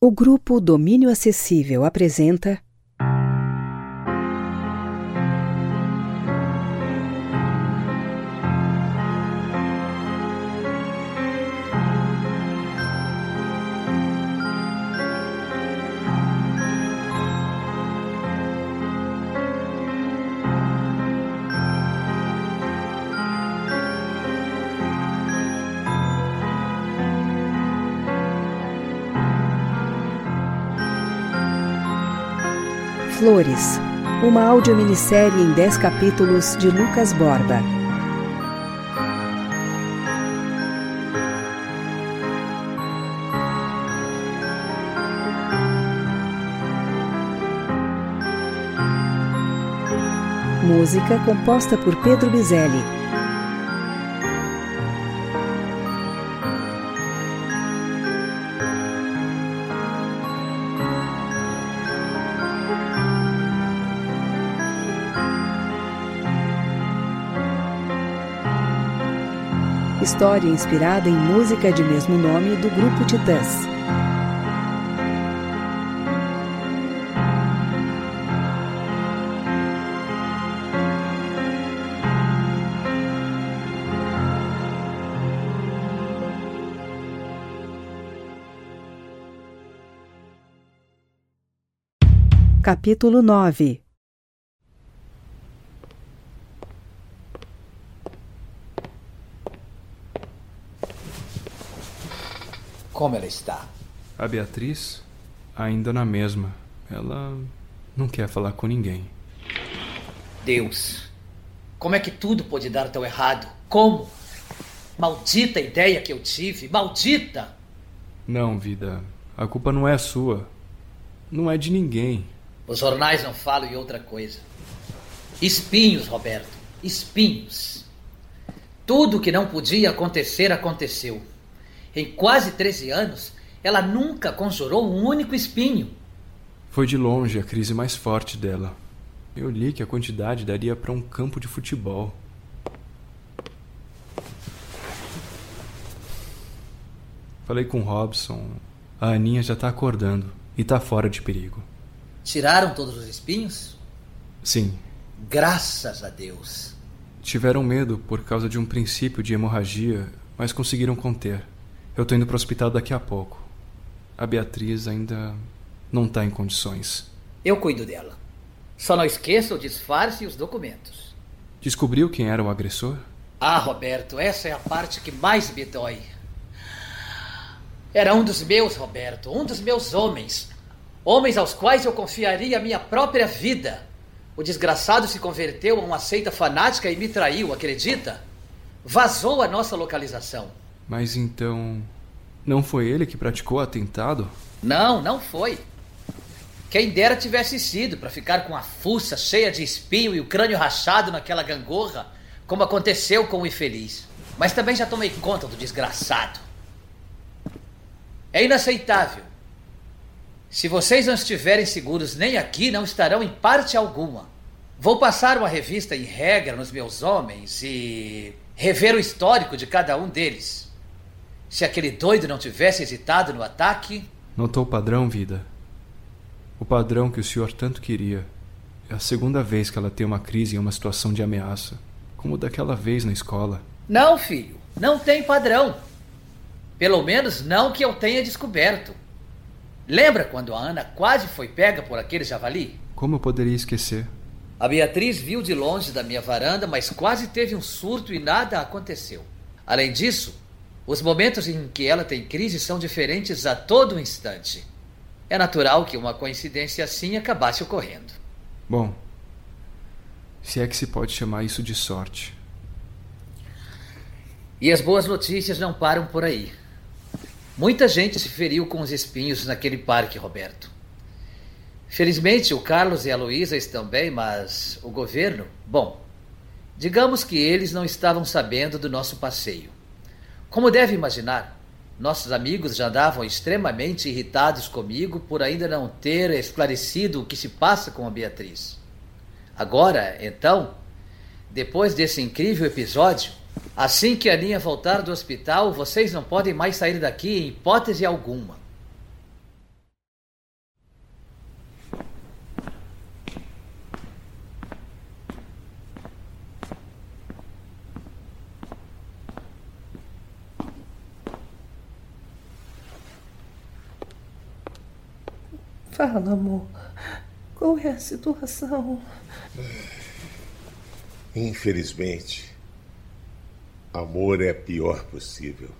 O grupo Domínio Acessível apresenta. Uma audiominissérie em 10 capítulos de Lucas Borba. Música composta por Pedro Bizelli. História inspirada em música de mesmo nome do grupo Titãs. Capítulo 9 Como ela está? A Beatriz ainda na mesma. Ela não quer falar com ninguém. Deus, como é que tudo pode dar tão errado? Como? Maldita ideia que eu tive, maldita! Não, vida, a culpa não é sua. Não é de ninguém. Os jornais não falam em outra coisa. Espinhos, Roberto, espinhos. Tudo que não podia acontecer aconteceu. Em quase 13 anos, ela nunca conjurou um único espinho. Foi de longe a crise mais forte dela. Eu li que a quantidade daria para um campo de futebol. Falei com Robson. A Aninha já está acordando e está fora de perigo. Tiraram todos os espinhos? Sim. Graças a Deus. Tiveram medo por causa de um princípio de hemorragia, mas conseguiram conter. Eu tô indo pro hospital daqui a pouco. A Beatriz ainda não tá em condições. Eu cuido dela. Só não esqueça o disfarce e os documentos. Descobriu quem era o agressor? Ah, Roberto, essa é a parte que mais me dói. Era um dos meus, Roberto, um dos meus homens. Homens aos quais eu confiaria a minha própria vida. O desgraçado se converteu a uma seita fanática e me traiu, acredita? Vazou a nossa localização. Mas então. Não foi ele que praticou o atentado? Não, não foi. Quem dera tivesse sido para ficar com a fuça cheia de espinho e o crânio rachado naquela gangorra, como aconteceu com o infeliz. Mas também já tomei conta do desgraçado. É inaceitável. Se vocês não estiverem seguros nem aqui, não estarão em parte alguma. Vou passar uma revista em regra nos meus homens e rever o histórico de cada um deles. Se aquele doido não tivesse hesitado no ataque. Notou o padrão, vida? O padrão que o senhor tanto queria. É a segunda vez que ela tem uma crise em uma situação de ameaça. Como daquela vez na escola. Não, filho. Não tem padrão. Pelo menos não que eu tenha descoberto. Lembra quando a Ana quase foi pega por aquele javali? Como eu poderia esquecer? A Beatriz viu de longe da minha varanda, mas quase teve um surto e nada aconteceu. Além disso, os momentos em que ela tem crise são diferentes a todo instante. É natural que uma coincidência assim acabasse ocorrendo. Bom, se é que se pode chamar isso de sorte. E as boas notícias não param por aí. Muita gente se feriu com os espinhos naquele parque, Roberto. Felizmente, o Carlos e a Luísa estão bem, mas o governo, bom, digamos que eles não estavam sabendo do nosso passeio. Como deve imaginar, nossos amigos já andavam extremamente irritados comigo por ainda não ter esclarecido o que se passa com a Beatriz. Agora, então, depois desse incrível episódio, assim que a Aninha voltar do hospital, vocês não podem mais sair daqui em hipótese alguma. Fala, amor. Qual é a situação? Infelizmente, amor é a pior possível.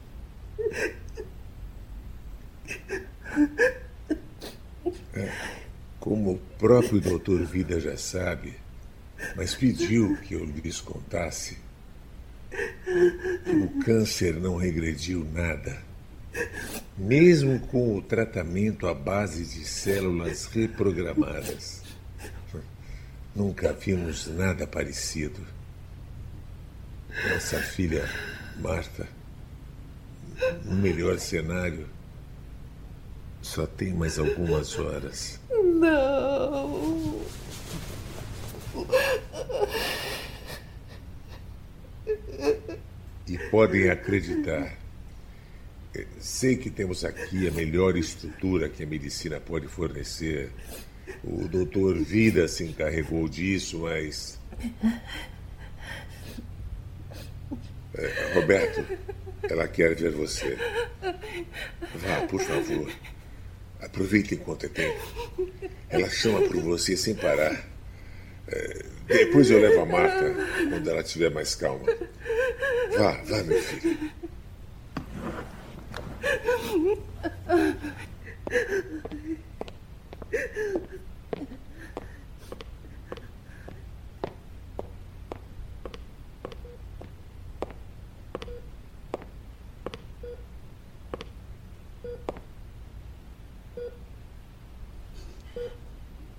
É, como o próprio doutor Vida já sabe, mas pediu que eu lhes contasse, o câncer não regrediu nada. Mesmo com o tratamento à base de células reprogramadas. Nunca vimos nada parecido. Nossa filha Marta, no melhor cenário, só tem mais algumas horas. Não. E podem acreditar. Sei que temos aqui a melhor estrutura que a medicina pode fornecer. O doutor Vida se encarregou disso, mas. É, Roberto, ela quer ver você. Vá, por favor. Aproveite enquanto é tempo. Ela chama por você sem parar. É, depois eu levo a Marta quando ela estiver mais calma. Vá, vá, meu filho.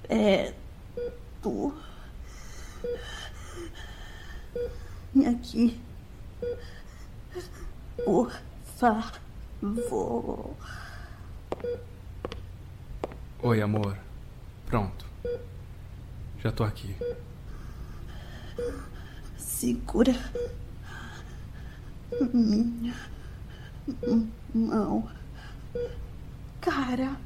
É. Tu. Aqui. Por favor. Oi, amor. Pronto. Já tô aqui. Segura minha mão. Cara.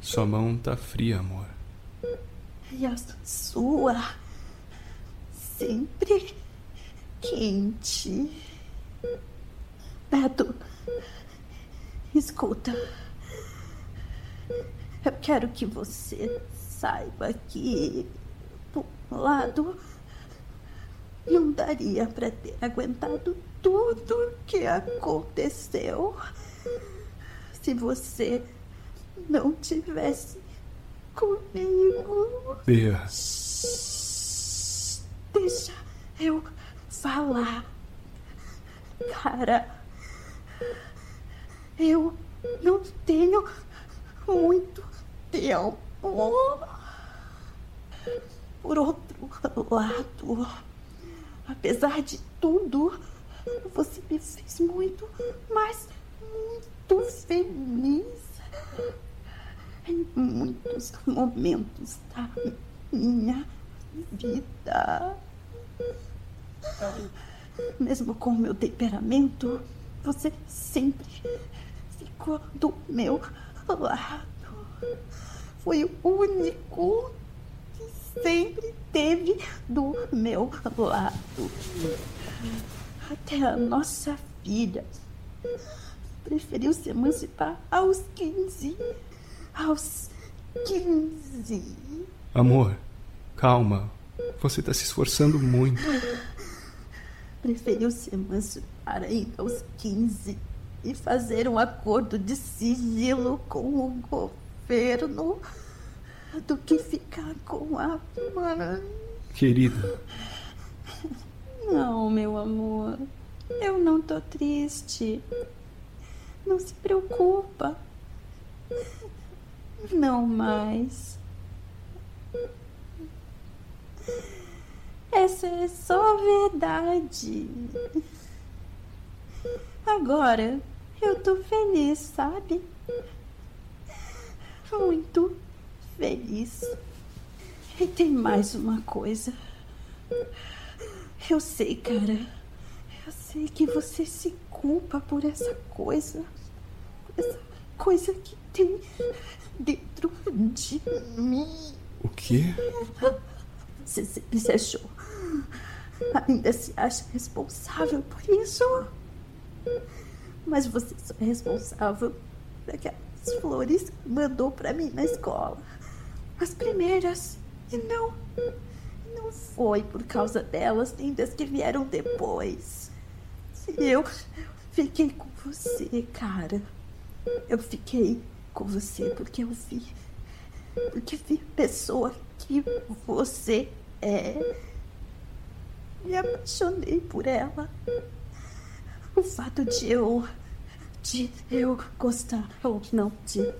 Sua mão tá fria, amor. E a sua sempre quente. Beto, escuta. Eu quero que você saiba que, por um lado, não daria para ter aguentado tudo que aconteceu se você não tivesse comigo. Bia. Deixa eu falar. Cara, eu não tenho muito tempo. Por outro lado, apesar de tudo, você me fez muito, mas muito feliz em muitos momentos da minha vida. Mesmo com meu temperamento, você sempre ficou do meu lado. Foi o único que sempre teve do meu lado. Até a nossa filha preferiu se emancipar aos 15. Aos 15. Amor, calma. Você tá se esforçando muito. Preferiu se emancipar ainda aos 15 e fazer um acordo de sigilo com o governo do que ficar com a mãe. Querida. Não, meu amor. Eu não tô triste. Não se preocupa. Não mais. Essa é só verdade. Agora eu tô feliz, sabe? Muito feliz. E tem mais uma coisa. Eu sei, cara. Eu sei que você se culpa por essa coisa. Essa coisa que tem dentro de mim. O quê? Você sempre se achou. Ainda se acha responsável por isso. Mas você só é responsável daquelas flores que mandou para mim na escola. As primeiras. E não. Não foi por causa delas, nem das que vieram depois. Eu fiquei com você, cara. Eu fiquei com você porque eu vi. Porque vi a pessoa que você é. Me apaixonei por ela. O fato de eu. de eu gostar ou não de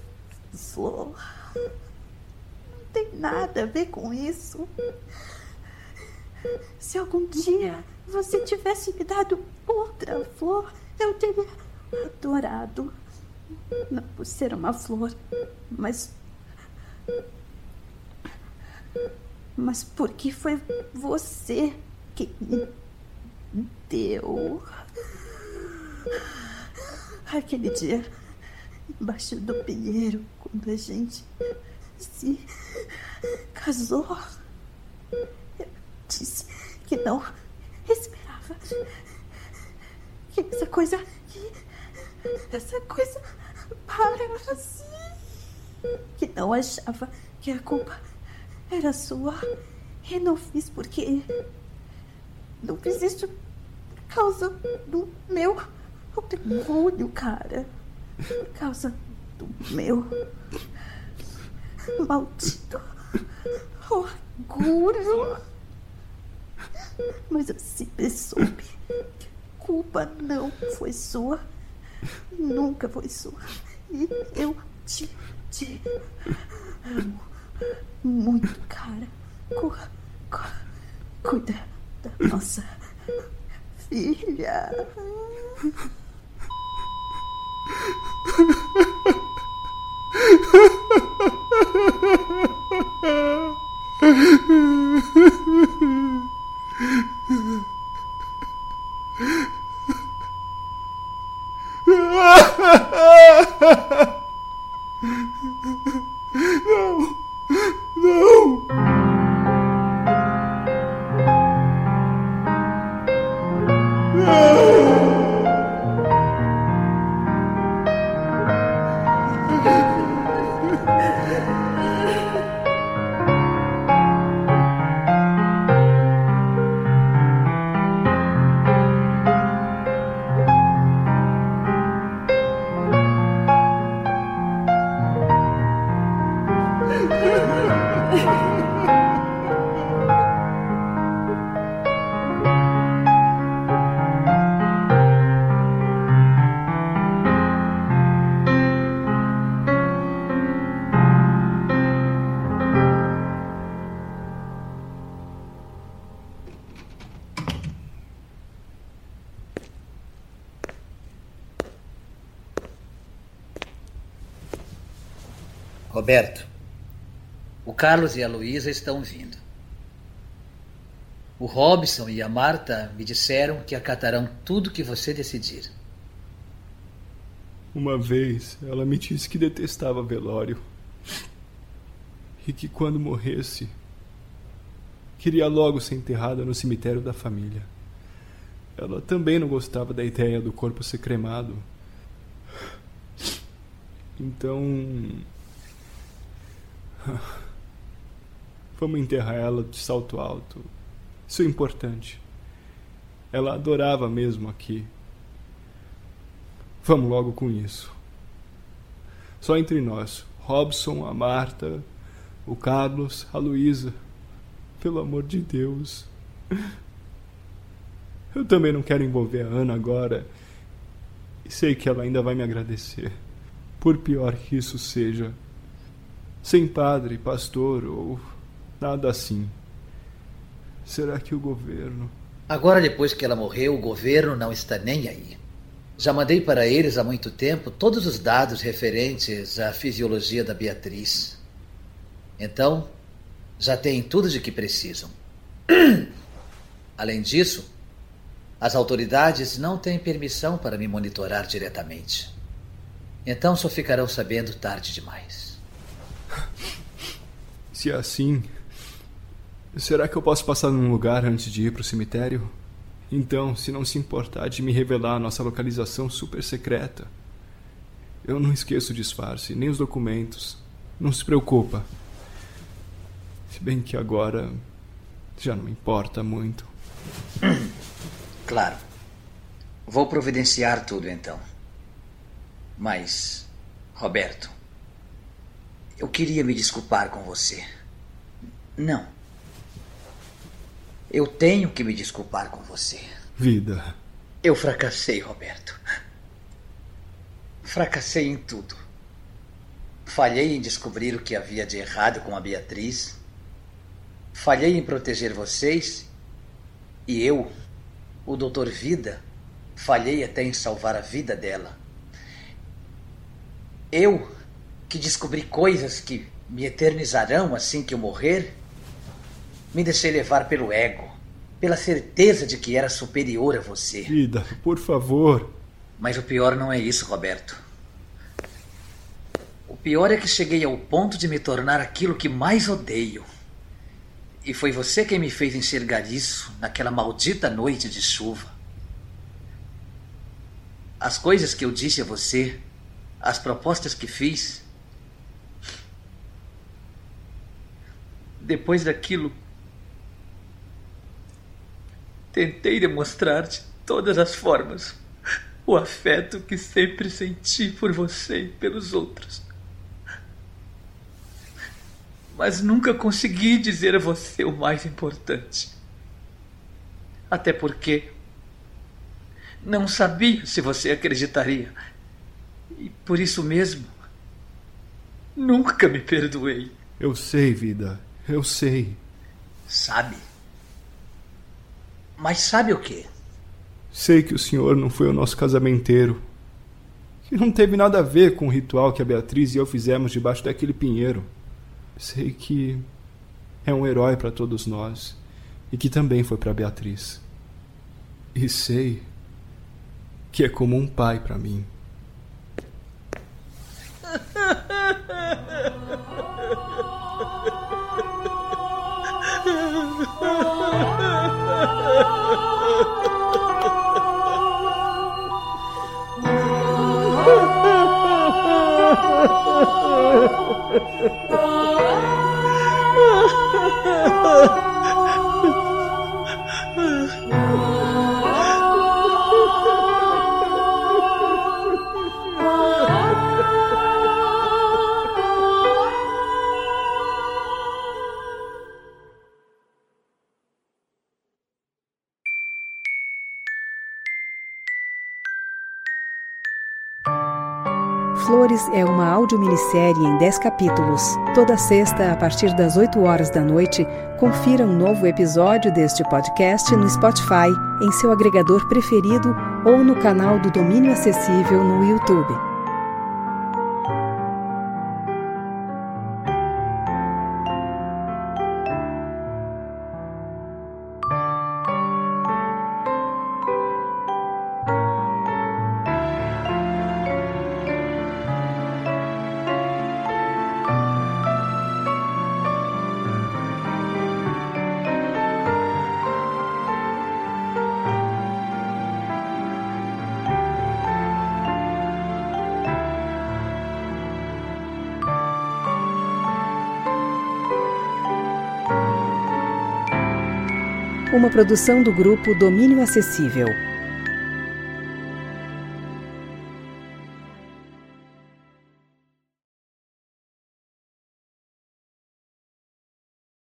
flor. Não tem nada a ver com isso. Se algum dia você tivesse me dado outra flor, eu teria adorado. Não por ser uma flor, mas. Mas porque foi você que me deu. Aquele dia, embaixo do pinheiro, quando a gente se casou, eu disse que não esperava que essa coisa. Que essa coisa para assim. Que não achava que a culpa era sua. E não fiz porque. Não fiz isso por causa do meu orgulho, cara. Por causa do meu maldito orgulho. Mas eu sempre soube que a culpa não foi sua. Nunca foi sua. E eu te, te amo muito, cara. Cu, cu, cuida da nossa filha. Roberto, o Carlos e a Luísa estão vindo. O Robson e a Marta me disseram que acatarão tudo que você decidir. Uma vez ela me disse que detestava velório e que quando morresse queria logo ser enterrada no cemitério da família. Ela também não gostava da ideia do corpo ser cremado. Então. Vamos enterrar ela de salto alto. Isso é importante. Ela adorava mesmo aqui. Vamos logo com isso. Só entre nós. Robson, a Marta, o Carlos, a Luísa. Pelo amor de Deus. Eu também não quero envolver a Ana agora. E sei que ela ainda vai me agradecer. Por pior que isso seja. Sem padre, pastor ou nada assim. Será que o governo. Agora, depois que ela morreu, o governo não está nem aí. Já mandei para eles há muito tempo todos os dados referentes à fisiologia da Beatriz. Então, já têm tudo de que precisam. Além disso, as autoridades não têm permissão para me monitorar diretamente. Então só ficarão sabendo tarde demais. Se é assim, será que eu posso passar num lugar antes de ir para o cemitério? Então, se não se importar de me revelar a nossa localização super secreta, eu não esqueço o disfarce, nem os documentos. Não se preocupa. Se bem que agora já não importa muito. Claro. Vou providenciar tudo então. Mas, Roberto, eu queria me desculpar com você. Não. Eu tenho que me desculpar com você. Vida. Eu fracassei, Roberto. Fracassei em tudo. Falhei em descobrir o que havia de errado com a Beatriz. Falhei em proteger vocês. E eu, o Doutor Vida, falhei até em salvar a vida dela. Eu, que descobri coisas que me eternizarão assim que eu morrer, me deixei levar pelo ego, pela certeza de que era superior a você. Vida, por favor. Mas o pior não é isso, Roberto. O pior é que cheguei ao ponto de me tornar aquilo que mais odeio. E foi você quem me fez enxergar isso naquela maldita noite de chuva. As coisas que eu disse a você, as propostas que fiz. Depois daquilo, tentei demonstrar de todas as formas o afeto que sempre senti por você e pelos outros. Mas nunca consegui dizer a você o mais importante. Até porque não sabia se você acreditaria. E por isso mesmo, nunca me perdoei. Eu sei, vida. Eu sei. Sabe? Mas sabe o quê? Sei que o senhor não foi o nosso casamenteiro. Que não teve nada a ver com o ritual que a Beatriz e eu fizemos debaixo daquele pinheiro. Sei que é um herói para todos nós e que também foi para Beatriz. E sei que é como um pai para mim. Flores é uma audiominissérie em 10 capítulos. Toda sexta, a partir das 8 horas da noite, confira um novo episódio deste podcast no Spotify, em seu agregador preferido ou no canal do Domínio Acessível no YouTube. Uma produção do grupo Domínio Acessível.